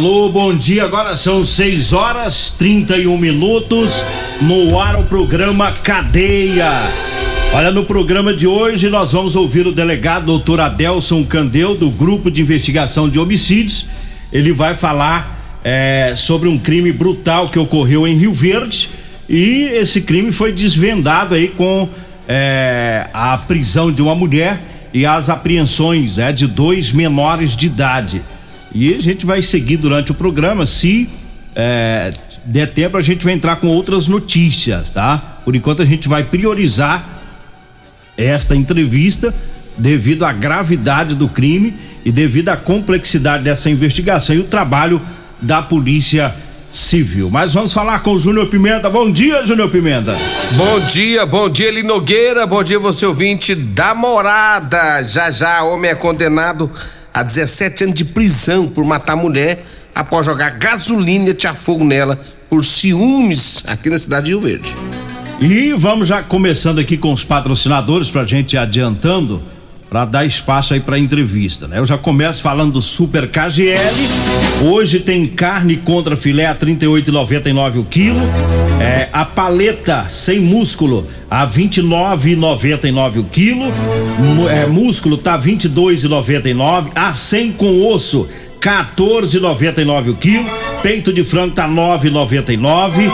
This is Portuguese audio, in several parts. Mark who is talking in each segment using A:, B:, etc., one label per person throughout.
A: Alô, bom dia. Agora são 6 horas 31 minutos. No ar o programa Cadeia. Olha, no programa de hoje nós vamos ouvir o delegado doutor Adelson Candeu, do Grupo de Investigação de Homicídios. Ele vai falar é, sobre um crime brutal que ocorreu em Rio Verde. E esse crime foi desvendado aí com é, a prisão de uma mulher e as apreensões é, de dois menores de idade. E a gente vai seguir durante o programa. Se é, der tempo, a gente vai entrar com outras notícias, tá? Por enquanto, a gente vai priorizar esta entrevista devido à gravidade do crime e devido à complexidade dessa investigação e o trabalho da Polícia Civil. Mas vamos falar com o Júnior Pimenta. Bom dia, Júnior Pimenta.
B: Bom dia, bom dia, Eli Nogueira. Bom dia, você ouvinte da morada. Já já, homem é condenado a 17 anos de prisão por matar mulher após jogar gasolina e fogo nela por ciúmes aqui na cidade de Rio Verde.
A: E vamos já começando aqui com os patrocinadores pra gente ir adiantando para dar espaço aí para entrevista, né? Eu já começo falando do Super KGL. Hoje tem carne contra filé a 38,99 o quilo. É, a paleta sem músculo a 29,99 o quilo. É, músculo tá 22,99. A 100 com osso 14,99 o quilo. Peito de frango tá 9,99.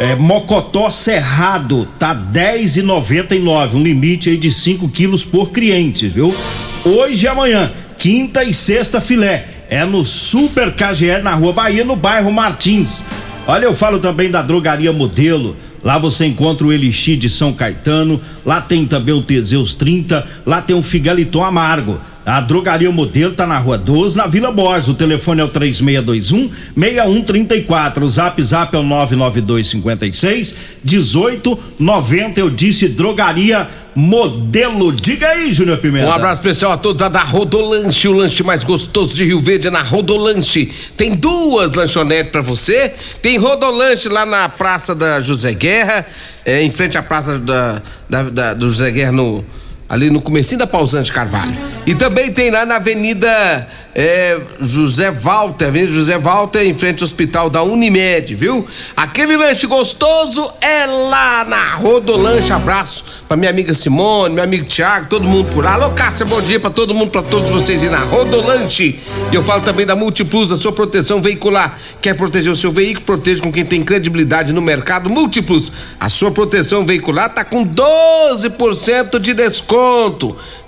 A: É, mocotó cerrado tá 10,99, um limite aí de 5 quilos por cliente, viu? Hoje e amanhã, quinta e sexta filé, é no Super KGL na Rua Bahia, no bairro Martins. Olha, eu falo também da drogaria Modelo. Lá você encontra o Elixir de São Caetano, lá tem também o Teseus 30, lá tem o Figaliton Amargo. A Drogaria Modelo tá na Rua 12, na Vila Borges. O telefone é o 3621 6134. O Zap Zap é o 99256 1890. Eu disse Drogaria Modelo. Diga aí, Júnior Pimenta.
B: Um abraço especial a todos da, Rodolanche, o lanche mais gostoso de Rio Verde é na Rodolanche. Tem duas lanchonetes para você. Tem Rodolanche lá na Praça da José Guerra, é, em frente à Praça da, da, da do José Guerra no ali no comecinho da Pausante Carvalho. E também tem lá na Avenida é, José Walter, Avenida José Walter, em frente ao Hospital da Unimed, viu? Aquele lanche gostoso é lá na Rodolanche. Abraço pra minha amiga Simone, meu amigo Tiago, todo mundo por lá. Alô, Cássia, bom dia pra todo mundo, pra todos vocês aí na Rodolanche. E eu falo também da Multiplus, a sua proteção veicular. Quer proteger o seu veículo? Proteja com quem tem credibilidade no mercado. Múltiplos, a sua proteção veicular tá com 12% de desconto.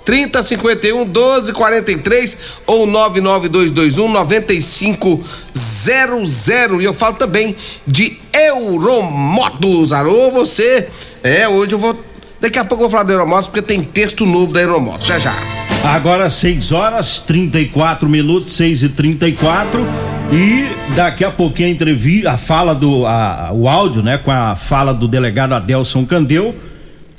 B: 3051 1243 ou 99221 9500. E eu falo também de Euromotos. Alô, você? É, hoje eu vou. Daqui a pouco eu vou falar da Euromotos porque tem texto novo da Euromotos. Já já.
A: Agora 6 horas 34 minutos, 6 e 34 e daqui a pouquinho a entrevista, a fala do a, o áudio, né, com a fala do delegado Adelson Candeu,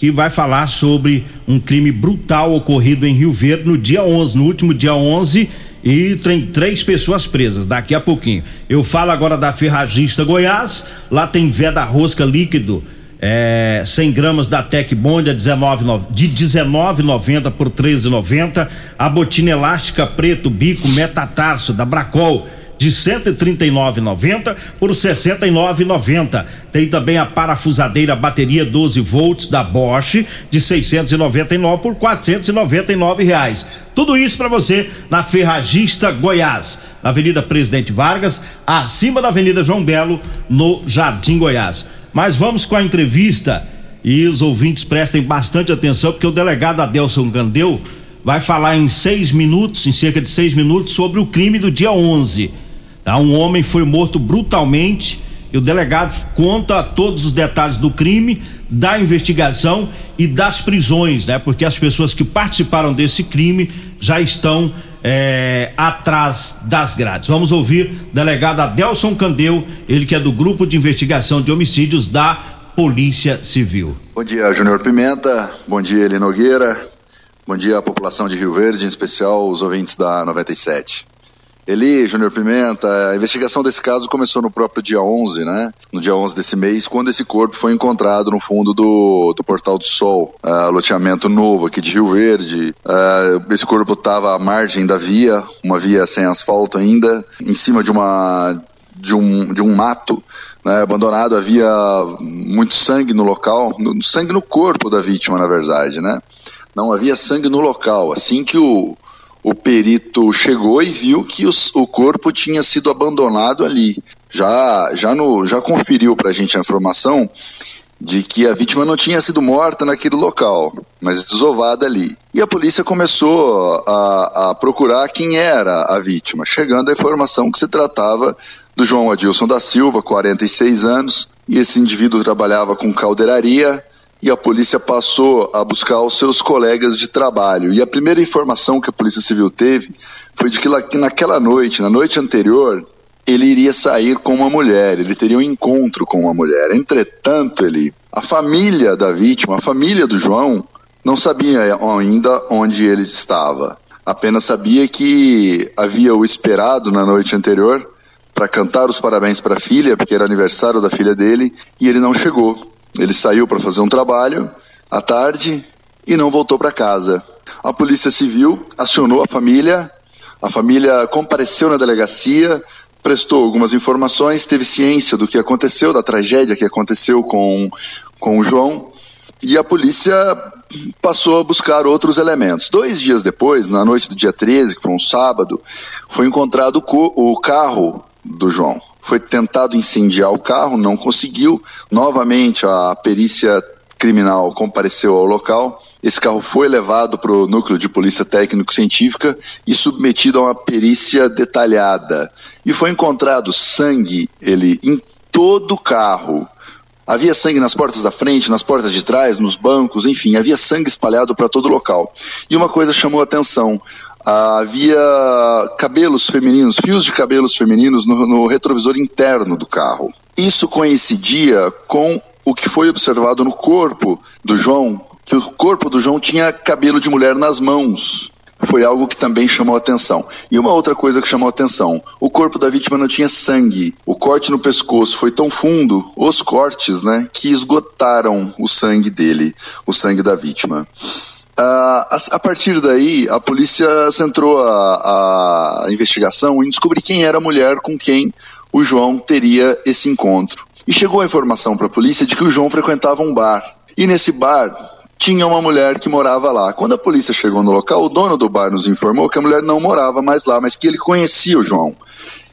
A: que vai falar sobre um crime brutal ocorrido em Rio Verde no dia 11, no último dia 11 e tem três pessoas presas daqui a pouquinho. Eu falo agora da Ferragista Goiás, lá tem veda rosca líquido é, 100 gramas da Tec Bond a 19, de 19,90 por 13,90. A botina elástica preto bico metatarso da Bracol de 139,90 por 69,90. Tem também a parafusadeira bateria 12 volts da Bosch de 699 por 499 reais. Tudo isso para você na Ferragista Goiás, na Avenida Presidente Vargas, acima da Avenida João Belo, no Jardim Goiás. Mas vamos com a entrevista e os ouvintes prestem bastante atenção porque o delegado Adelson Gandeu vai falar em seis minutos, em cerca de seis minutos, sobre o crime do dia 11. Tá? Um homem foi morto brutalmente e o delegado conta todos os detalhes do crime, da investigação e das prisões, né? Porque as pessoas que participaram desse crime já estão é, atrás das grades. Vamos ouvir o delegado Adelson Candeu, ele que é do Grupo de Investigação de Homicídios da Polícia Civil.
C: Bom dia, Júnior Pimenta. Bom dia, Eli Nogueira. Bom dia à população de Rio Verde, em especial os ouvintes da 97. Eli, Júnior Pimenta, a investigação desse caso começou no próprio dia 11, né? No dia 11 desse mês, quando esse corpo foi encontrado no fundo do, do Portal do Sol, uh, loteamento novo aqui de Rio Verde. Uh, esse corpo estava à margem da via, uma via sem asfalto ainda, em cima de uma de um, de um mato né, abandonado, havia muito sangue no local, sangue no corpo da vítima, na verdade, né? Não havia sangue no local. Assim que o, o perito chegou e viu que os, o corpo tinha sido abandonado ali. Já, já, no, já conferiu para a gente a informação de que a vítima não tinha sido morta naquele local, mas desovada ali. E a polícia começou a, a procurar quem era a vítima, chegando à informação que se tratava do João Adilson da Silva, 46 anos, e esse indivíduo trabalhava com caldeiraria e a polícia passou a buscar os seus colegas de trabalho. E a primeira informação que a Polícia Civil teve foi de que naquela noite, na noite anterior, ele iria sair com uma mulher, ele teria um encontro com uma mulher. Entretanto, ele, a família da vítima, a família do João, não sabia ainda onde ele estava. Apenas sabia que havia o esperado na noite anterior para cantar os parabéns para a filha, porque era aniversário da filha dele, e ele não chegou. Ele saiu para fazer um trabalho à tarde e não voltou para casa. A Polícia Civil acionou a família, a família compareceu na delegacia, prestou algumas informações, teve ciência do que aconteceu, da tragédia que aconteceu com, com o João, e a polícia passou a buscar outros elementos. Dois dias depois, na noite do dia 13, que foi um sábado, foi encontrado o carro do João. Foi tentado incendiar o carro, não conseguiu. Novamente, a perícia criminal compareceu ao local. Esse carro foi levado para o núcleo de polícia técnico-científica e submetido a uma perícia detalhada. E foi encontrado sangue, ele, em todo o carro. Havia sangue nas portas da frente, nas portas de trás, nos bancos, enfim, havia sangue espalhado para todo o local. E uma coisa chamou a atenção: havia cabelos femininos, fios de cabelos femininos no, no retrovisor interno do carro. Isso coincidia com o que foi observado no corpo do João, que o corpo do João tinha cabelo de mulher nas mãos. Foi algo que também chamou atenção. E uma outra coisa que chamou atenção: o corpo da vítima não tinha sangue. O corte no pescoço foi tão fundo, os cortes, né, que esgotaram o sangue dele, o sangue da vítima. Uh, a, a, partir daí, a polícia centrou a, a, investigação em descobrir quem era a mulher com quem o João teria esse encontro. E chegou a informação para a polícia de que o João frequentava um bar. E nesse bar tinha uma mulher que morava lá. Quando a polícia chegou no local, o dono do bar nos informou que a mulher não morava mais lá, mas que ele conhecia o João.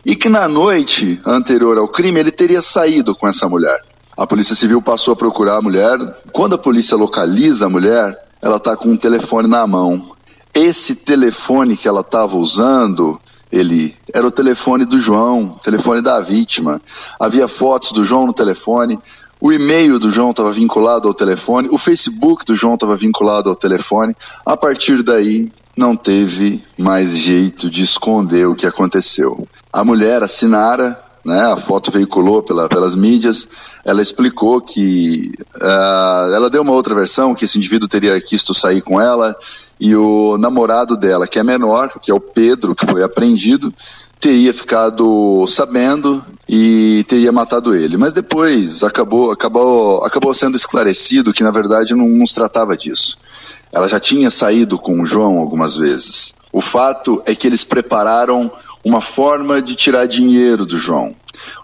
C: E que na noite anterior ao crime ele teria saído com essa mulher. A Polícia Civil passou a procurar a mulher. Quando a polícia localiza a mulher, ela está com um telefone na mão. Esse telefone que ela estava usando, ele era o telefone do João, telefone da vítima. Havia fotos do João no telefone, o e-mail do João estava vinculado ao telefone, o Facebook do João estava vinculado ao telefone. A partir daí, não teve mais jeito de esconder o que aconteceu. A mulher, a Sinara, né, a foto veiculou pela, pelas mídias, ela explicou que uh, ela deu uma outra versão que esse indivíduo teria quisto sair com ela e o namorado dela, que é menor, que é o Pedro, que foi apreendido, teria ficado sabendo e teria matado ele. Mas depois acabou, acabou, acabou sendo esclarecido que na verdade não, não se tratava disso. Ela já tinha saído com o João algumas vezes. O fato é que eles prepararam uma forma de tirar dinheiro do João.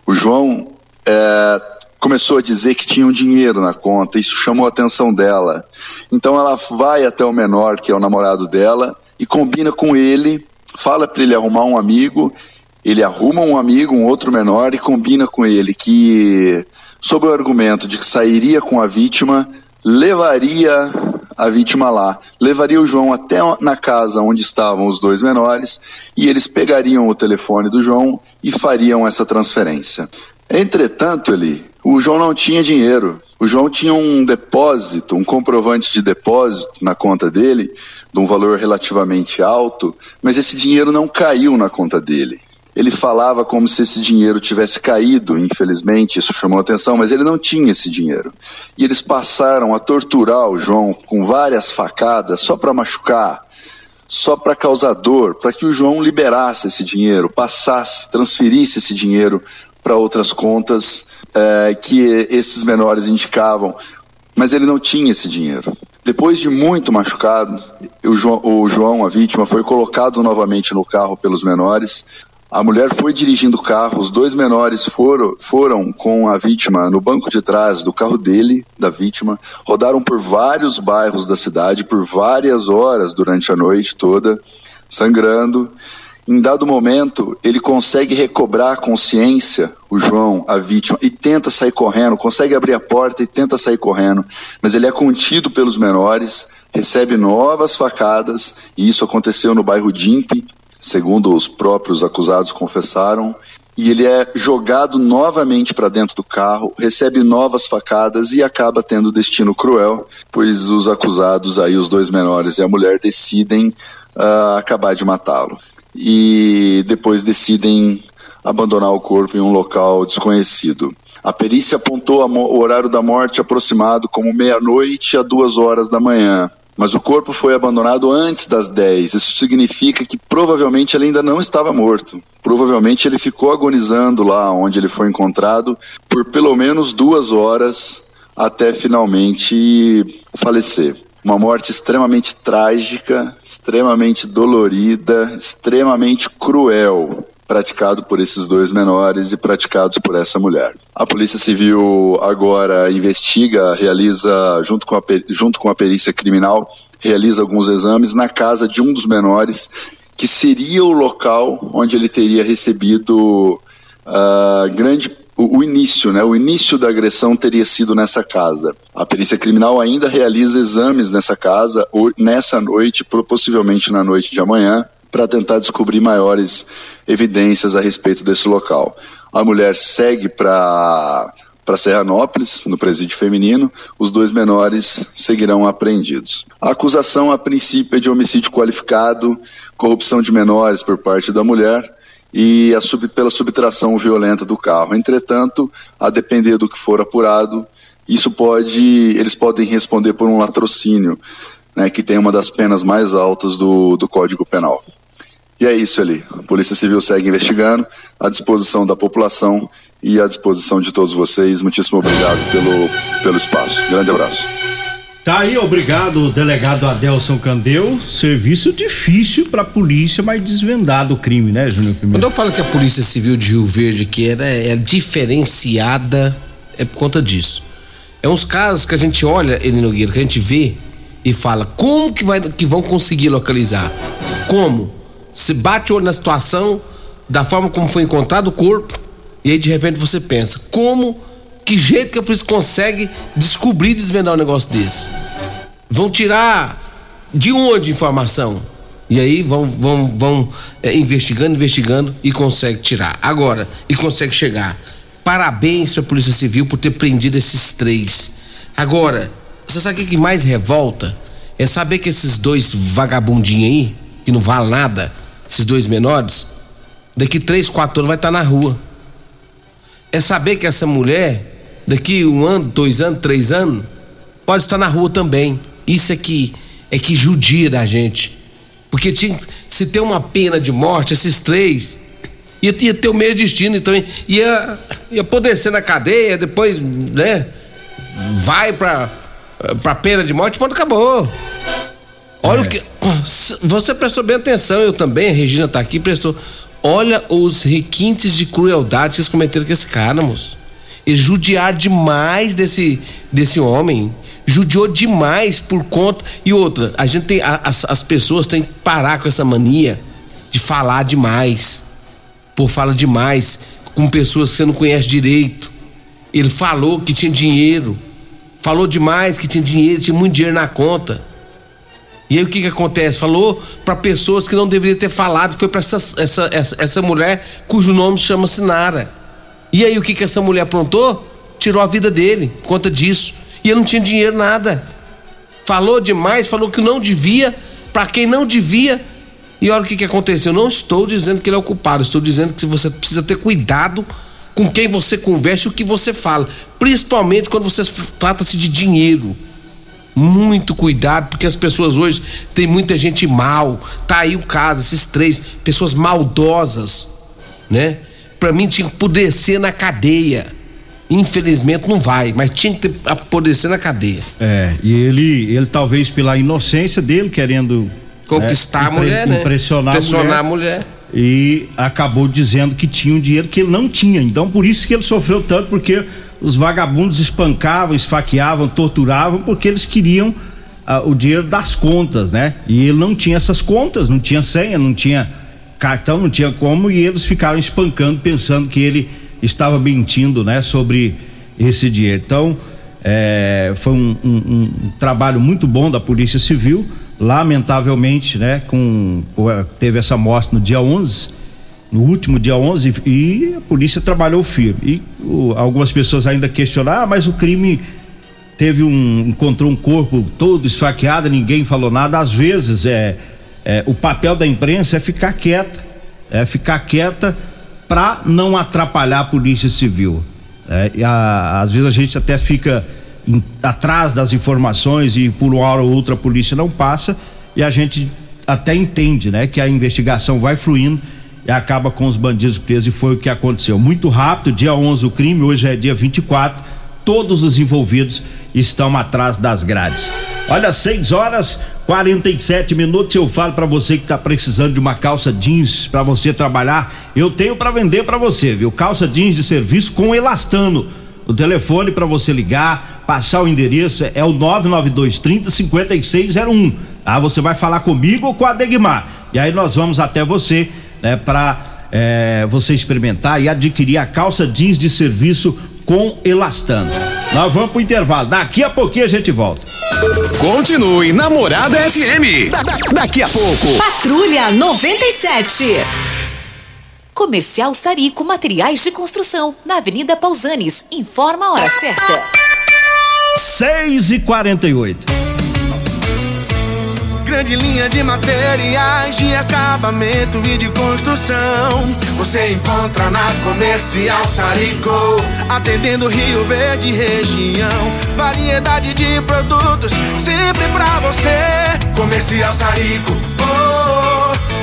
C: O João é, começou a dizer que tinha um dinheiro na conta, isso chamou a atenção dela. Então ela vai até o menor, que é o namorado dela, e combina com ele, fala para ele arrumar um amigo, ele arruma um amigo, um outro menor, e combina com ele que, sob o argumento de que sairia com a vítima, levaria a vítima lá, levaria o João até na casa onde estavam os dois menores e eles pegariam o telefone do João e fariam essa transferência. Entretanto, ele, o João não tinha dinheiro. O João tinha um depósito, um comprovante de depósito na conta dele, de um valor relativamente alto, mas esse dinheiro não caiu na conta dele. Ele falava como se esse dinheiro tivesse caído, infelizmente, isso chamou atenção, mas ele não tinha esse dinheiro. E eles passaram a torturar o João com várias facadas só para machucar, só para causar dor, para que o João liberasse esse dinheiro, passasse, transferisse esse dinheiro para outras contas é, que esses menores indicavam, mas ele não tinha esse dinheiro. Depois de muito machucado, o João, o João, a vítima, foi colocado novamente no carro pelos menores. A mulher foi dirigindo o carro, os dois menores foram, foram com a vítima no banco de trás do carro dele, da vítima, rodaram por vários bairros da cidade por várias horas durante a noite toda, sangrando. Em dado momento, ele consegue recobrar a consciência, o João, a vítima, e tenta sair correndo, consegue abrir a porta e tenta sair correndo, mas ele é contido pelos menores, recebe novas facadas, e isso aconteceu no bairro Dimpe, segundo os próprios acusados confessaram, e ele é jogado novamente para dentro do carro, recebe novas facadas e acaba tendo destino cruel, pois os acusados, aí os dois menores e a mulher, decidem uh, acabar de matá-lo e depois decidem abandonar o corpo em um local desconhecido. A perícia apontou o horário da morte aproximado como meia-noite a duas horas da manhã. Mas o corpo foi abandonado antes das 10. Isso significa que provavelmente ele ainda não estava morto. Provavelmente ele ficou agonizando lá onde ele foi encontrado por pelo menos duas horas até finalmente falecer. Uma morte extremamente trágica, extremamente dolorida, extremamente cruel, praticado por esses dois menores e praticados por essa mulher. A Polícia Civil agora investiga, realiza, junto com a, junto com a perícia criminal, realiza alguns exames na casa de um dos menores, que seria o local onde ele teria recebido uh, grande o, início, né? O início da agressão teria sido nessa casa. A perícia criminal ainda realiza exames nessa casa ou nessa noite, possivelmente na noite de amanhã, para tentar descobrir maiores evidências a respeito desse local. A mulher segue para para Serranópolis, no presídio feminino, os dois menores seguirão apreendidos. A acusação, a princípio, é de homicídio qualificado, corrupção de menores por parte da mulher e sub, pela subtração violenta do carro. Entretanto, a depender do que for apurado, isso pode, eles podem responder por um latrocínio, né, que tem uma das penas mais altas do, do Código Penal. E é isso ali. A Polícia Civil segue investigando, à disposição da população e à disposição de todos vocês. Muitíssimo obrigado pelo, pelo espaço. Grande abraço.
A: Tá aí, obrigado, delegado Adelson Candeu. Serviço difícil para a polícia, mas desvendado o crime, né, Júnior
B: Quando eu falo que a Polícia Civil de Rio Verde que era é diferenciada, é por conta disso. É uns casos que a gente olha, Eli Nogueira, que a gente vê e fala como que, vai, que vão conseguir localizar. Como? Se bate o olho na situação, da forma como foi encontrado o corpo, e aí de repente você pensa, como que jeito que a polícia consegue descobrir desvendar um negócio desse? Vão tirar de onde informação? E aí vão, vão, vão é, investigando, investigando e consegue tirar. Agora, e consegue chegar. Parabéns para a Polícia Civil por ter prendido esses três. Agora, você sabe o que mais revolta? É saber que esses dois vagabundinhos aí, que não valem nada, esses dois menores, daqui três, quatro anos vai estar tá na rua. É saber que essa mulher daqui um ano, dois anos, três anos, pode estar na rua também. Isso é que é que judia da gente. Porque tinha, se tem uma pena de morte, esses três ia, ia ter o mesmo destino, então ia, ia poder ser na cadeia, depois, né? Vai pra, pra pena de morte, quando acabou. Olha é. o que. Você prestou bem atenção, eu também, a Regina tá aqui, prestou. Olha os requintes de crueldade que eles cometeram com esse cara, moço. Eles judiar demais desse, desse homem. Judiou demais por conta. E outra, a gente tem. As, as pessoas têm que parar com essa mania de falar demais. Por fala demais com pessoas que você não conhece direito. Ele falou que tinha dinheiro. Falou demais que tinha dinheiro, tinha muito dinheiro na conta. E aí o que que acontece? Falou para pessoas que não deveria ter falado, foi para essa, essa, essa, essa, mulher cujo nome chama Sinara. E aí o que que essa mulher aprontou? Tirou a vida dele por conta disso. E ele não tinha dinheiro nada. Falou demais, falou que não devia, para quem não devia. E olha o que que aconteceu. Eu não estou dizendo que ele é o culpado, estou dizendo que você precisa ter cuidado com quem você conversa e o que você fala, principalmente quando você trata-se de dinheiro muito cuidado, porque as pessoas hoje tem muita gente mal. Tá aí o caso, esses três pessoas maldosas, né? Para mim tinha que apodrecer na cadeia. Infelizmente não vai, mas tinha que apodrecer na cadeia.
A: É, e ele, ele talvez pela inocência dele, querendo né,
B: conquistar né, a mulher, né?
A: Impressionar,
B: impressionar
A: a mulher. A mulher. E acabou dizendo que tinha um dinheiro que ele não tinha. Então por isso que ele sofreu tanto, porque os vagabundos espancavam, esfaqueavam, torturavam, porque eles queriam ah, o dinheiro das contas, né? E ele não tinha essas contas, não tinha senha, não tinha cartão, não tinha como, e eles ficaram espancando, pensando que ele estava mentindo, né? Sobre esse dinheiro. Então, é, foi um, um, um, trabalho muito bom da Polícia Civil. Lamentavelmente, né? Com, teve essa morte no dia 11 no último dia 11 e a polícia trabalhou firme. E o, algumas pessoas ainda questionaram, ah, mas o crime teve um encontrou um corpo todo esfaqueado, ninguém falou nada. Às vezes é, é o papel da imprensa é ficar quieta, é ficar quieta para não atrapalhar a polícia civil. É, a, às vezes a gente até fica em, atrás das informações e por uma hora ou outra a polícia não passa e a gente até entende, né, que a investigação vai fluindo e acaba com os bandidos presos e foi o que aconteceu. Muito rápido, dia 11 o crime, hoje é dia 24. Todos os envolvidos estão atrás das grades. Olha, 6 horas 47 minutos. Eu falo para você que está precisando de uma calça jeans para você trabalhar. Eu tenho para vender para você, viu? Calça jeans de serviço com elastano. O telefone para você ligar, passar o endereço é o 992 30 5601. Ah, você vai falar comigo ou com a Degmar. E aí nós vamos até você né, para é, você experimentar e adquirir a calça jeans de serviço com elastano. Nós vamos pro intervalo. Daqui a pouquinho a gente volta.
D: Continue Namorada FM. Da, da, daqui a pouco.
E: Patrulha 97. Comercial Sarico Materiais de Construção, na Avenida Pausanes. Informa a hora certa.
A: 6 e 48
F: grande linha de materiais de acabamento e de construção. Você encontra na Comercial Sarico, atendendo Rio Verde região. Variedade de produtos sempre pra você. Comercial Sarico, oh, oh,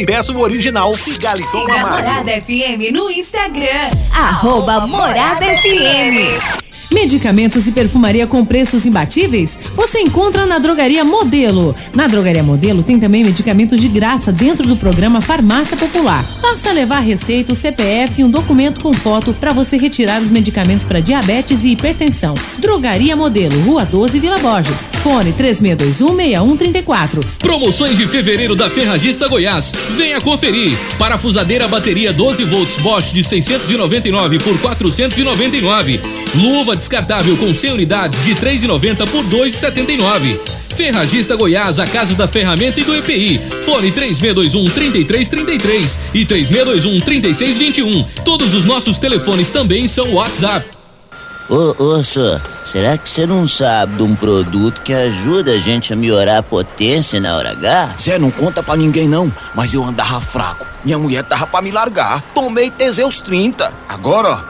G: e peça o original Figaliton
E: Siga Amargo. Morada FM no Instagram, arroba Morada FM.
H: Medicamentos e perfumaria com preços imbatíveis? Você encontra na Drogaria Modelo. Na Drogaria Modelo tem também medicamentos de graça dentro do programa Farmácia Popular. Basta levar receita, o CPF e um documento com foto para você retirar os medicamentos para diabetes e hipertensão. Drogaria Modelo, Rua 12, Vila Borges. Fone 36216134.
I: Promoções de fevereiro da Ferragista Goiás. Venha conferir. Parafusadeira bateria 12 volts Bosch de 699 por 499. Luva descartável com 100 unidades de 3,90 por 2,79. Ferragista Goiás, a casa da ferramenta e do EPI. Fone 3621 3333 e 3621 3621. Todos os nossos telefones também são WhatsApp.
J: Ô, ô, senhor, será que você não sabe de um produto que ajuda a gente a melhorar a potência na hora H?
K: Zé, não conta pra ninguém não, mas eu andava fraco. Minha mulher tava pra me largar. Tomei Teseus 30. Agora, ó,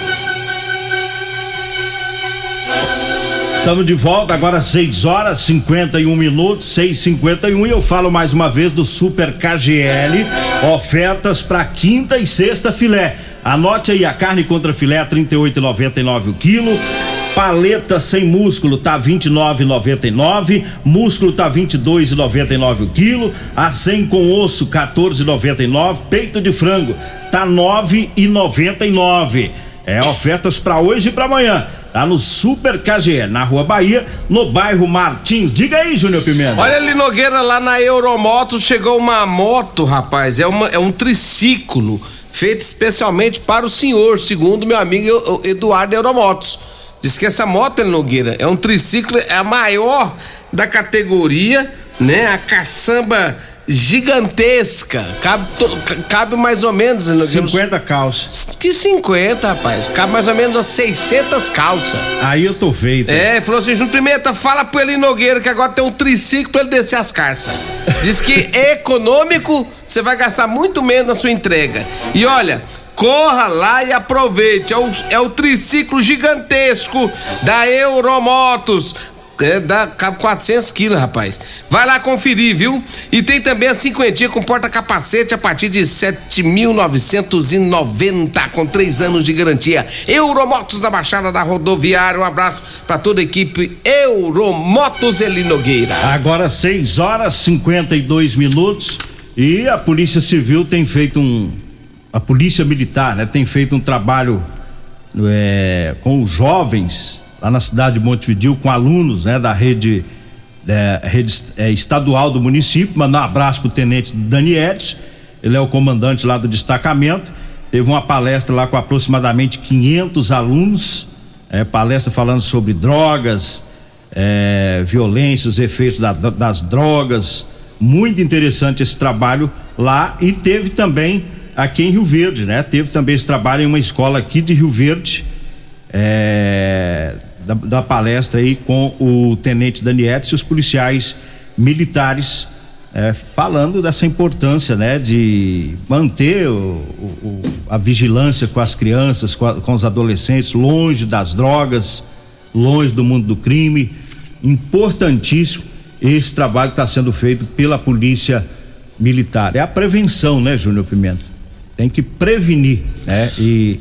A: Estamos de volta agora 6 horas 51 minutos, 6:51 e eu falo mais uma vez do Super KGL, ofertas para quinta e sexta filé. Anote aí a carne contra filé a 38,99 o quilo. Paleta sem músculo tá 29,99, músculo tá 22,99 o quilo, a 100 com osso 14,99, peito de frango tá 9,99. É ofertas para hoje e para amanhã. Tá no Super KGL, na Rua Bahia, no bairro Martins. Diga aí, Júnior Pimenta.
B: Olha ali, Nogueira, lá na Euromotos chegou uma moto, rapaz. É, uma, é um triciclo feito especialmente para o senhor, segundo meu amigo Eduardo Euromotos. Diz que essa moto, Nogueira, é um triciclo, é a maior da categoria, né? A caçamba gigantesca. Cabe, to, cabe mais ou menos.
A: 50 calças.
B: Que 50, rapaz? Cabe mais ou menos umas 600 calças.
A: Aí eu tô feito.
B: É, falou assim: Junto Pimenta, fala pro Eli Nogueira que agora tem um triciclo pra ele descer as carças. Diz que econômico, você vai gastar muito menos na sua entrega. E olha. Corra lá e aproveite. É o, é o triciclo gigantesco da Euromotos é, dá, cabe 400 quilos, rapaz. Vai lá conferir, viu? E tem também a cinquentinha com porta-capacete a partir de 7.990, com três anos de garantia. Euromotos da Baixada da Rodoviária. Um abraço para toda a equipe Euromotos Eli Nogueira.
A: Agora 6 horas 52 minutos e a Polícia Civil tem feito um. A Polícia Militar, né? Tem feito um trabalho é, com os jovens lá na cidade de Montevidil com alunos né, da rede, é, rede é, estadual do município. Mandar um abraço pro tenente Danietes, ele é o comandante lá do destacamento. Teve uma palestra lá com aproximadamente 500 alunos, é, palestra falando sobre drogas, é, violência, os efeitos da, das drogas. Muito interessante esse trabalho lá e teve também aqui em Rio Verde, né? Teve também esse trabalho em uma escola aqui de Rio Verde. É, da, da, palestra aí com o tenente Danietes e os policiais militares é, falando dessa importância, né, de manter o, o, a vigilância com as crianças, com, a, com, os adolescentes, longe das drogas, longe do mundo do crime. Importantíssimo esse trabalho que está sendo feito pela polícia militar. É a prevenção, né, Júnior Pimenta? Tem que prevenir, né? E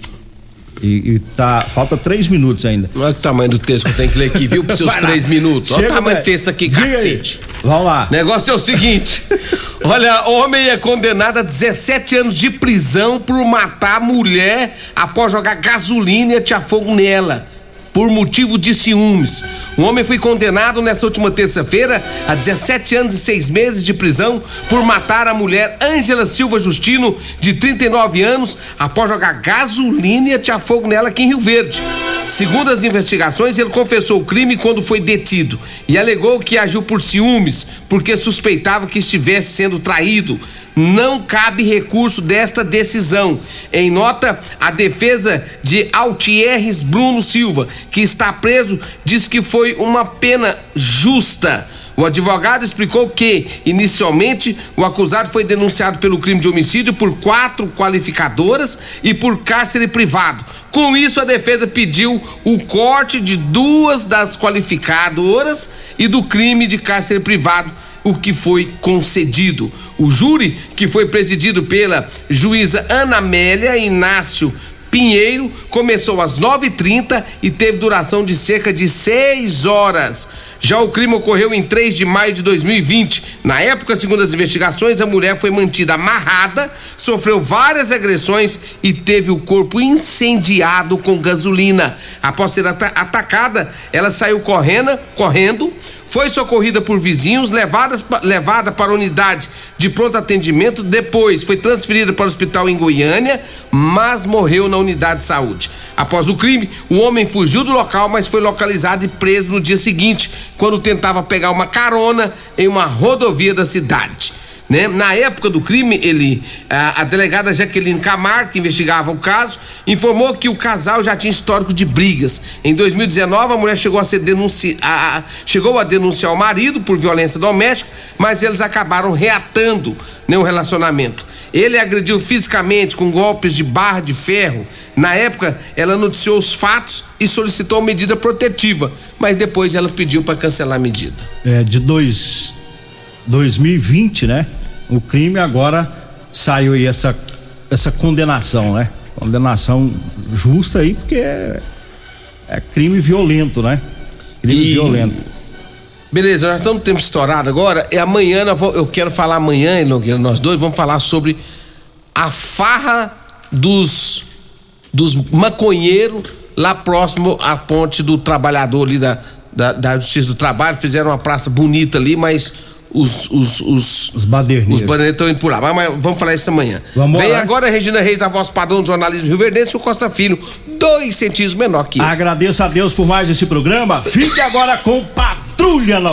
A: e, e, tá. Falta três minutos ainda.
B: Olha o tamanho do texto que eu tenho que ler aqui, viu? Para seus três minutos. Olha o tamanho do texto aqui, Diga cacete.
A: Aí. Vamos lá.
B: Negócio é o seguinte: olha, homem é condenado a 17 anos de prisão por matar mulher após jogar gasolina e atirar fogo nela por motivo de ciúmes. Um homem foi condenado nesta última terça-feira a 17 anos e 6 meses de prisão por matar a mulher Ângela Silva Justino, de 39 anos, após jogar gasolina e atirar fogo nela aqui em Rio Verde. Segundo as investigações, ele confessou o crime quando foi detido e alegou que agiu por ciúmes, porque suspeitava que estivesse sendo traído. Não cabe recurso desta decisão. Em nota, a defesa de Altieres Bruno Silva, que está preso, diz que foi uma pena justa. O advogado explicou que, inicialmente, o acusado foi denunciado pelo crime de homicídio por quatro qualificadoras e por cárcere privado. Com isso, a defesa pediu o corte de duas das qualificadoras e do crime de cárcere privado o que foi concedido. O júri, que foi presidido pela juíza Ana Amélia Inácio Pinheiro, começou às 9h30 e teve duração de cerca de 6 horas. Já o crime ocorreu em 3 de maio de 2020. Na época, segundo as investigações, a mulher foi mantida amarrada, sofreu várias agressões e teve o corpo incendiado com gasolina. Após ser atacada, ela saiu correndo, correndo, foi socorrida por vizinhos, levadas, levada para a unidade de pronto atendimento, depois foi transferida para o hospital em Goiânia, mas morreu na unidade de saúde. Após o crime, o homem fugiu do local, mas foi localizado e preso no dia seguinte, quando tentava pegar uma carona em uma rodovia da cidade. Né? Na época do crime, ele, a, a, delegada Jaqueline Camargo, que investigava o caso, informou que o casal já tinha histórico de brigas. Em 2019, a mulher chegou a ser denunci, a, a, chegou a denunciar o marido por violência doméstica, mas eles acabaram reatando né, o relacionamento. Ele agrediu fisicamente com golpes de barra de ferro. Na época, ela noticiou os fatos e solicitou medida protetiva, mas depois ela pediu para cancelar a medida.
A: É, de dois, 2020, né? O crime agora saiu aí essa, essa condenação, né? Condenação justa aí, porque é, é crime violento, né? Crime
B: E-
A: violento.
B: Beleza, nós estamos no tempo estourado agora. E amanhã nós vamos- eu quero falar amanhã, nós dois vamos falar sobre a farra dos dos maconheiros lá próximo à ponte do trabalhador ali da, da, da Justiça do Trabalho. Fizeram uma praça bonita ali, mas os os os,
A: os baderneiros
B: os baderneiros estão indo por lá. Mas, mas vamos falar isso amanhã.
A: Vamos
B: Vem
A: lá.
B: agora Regina Reis, a voz padrão do jornalismo Rio Verdense, o Costa Filho, dois centímetros menor que.
A: Agradeço a Deus por mais esse programa. Fique agora com Patrulha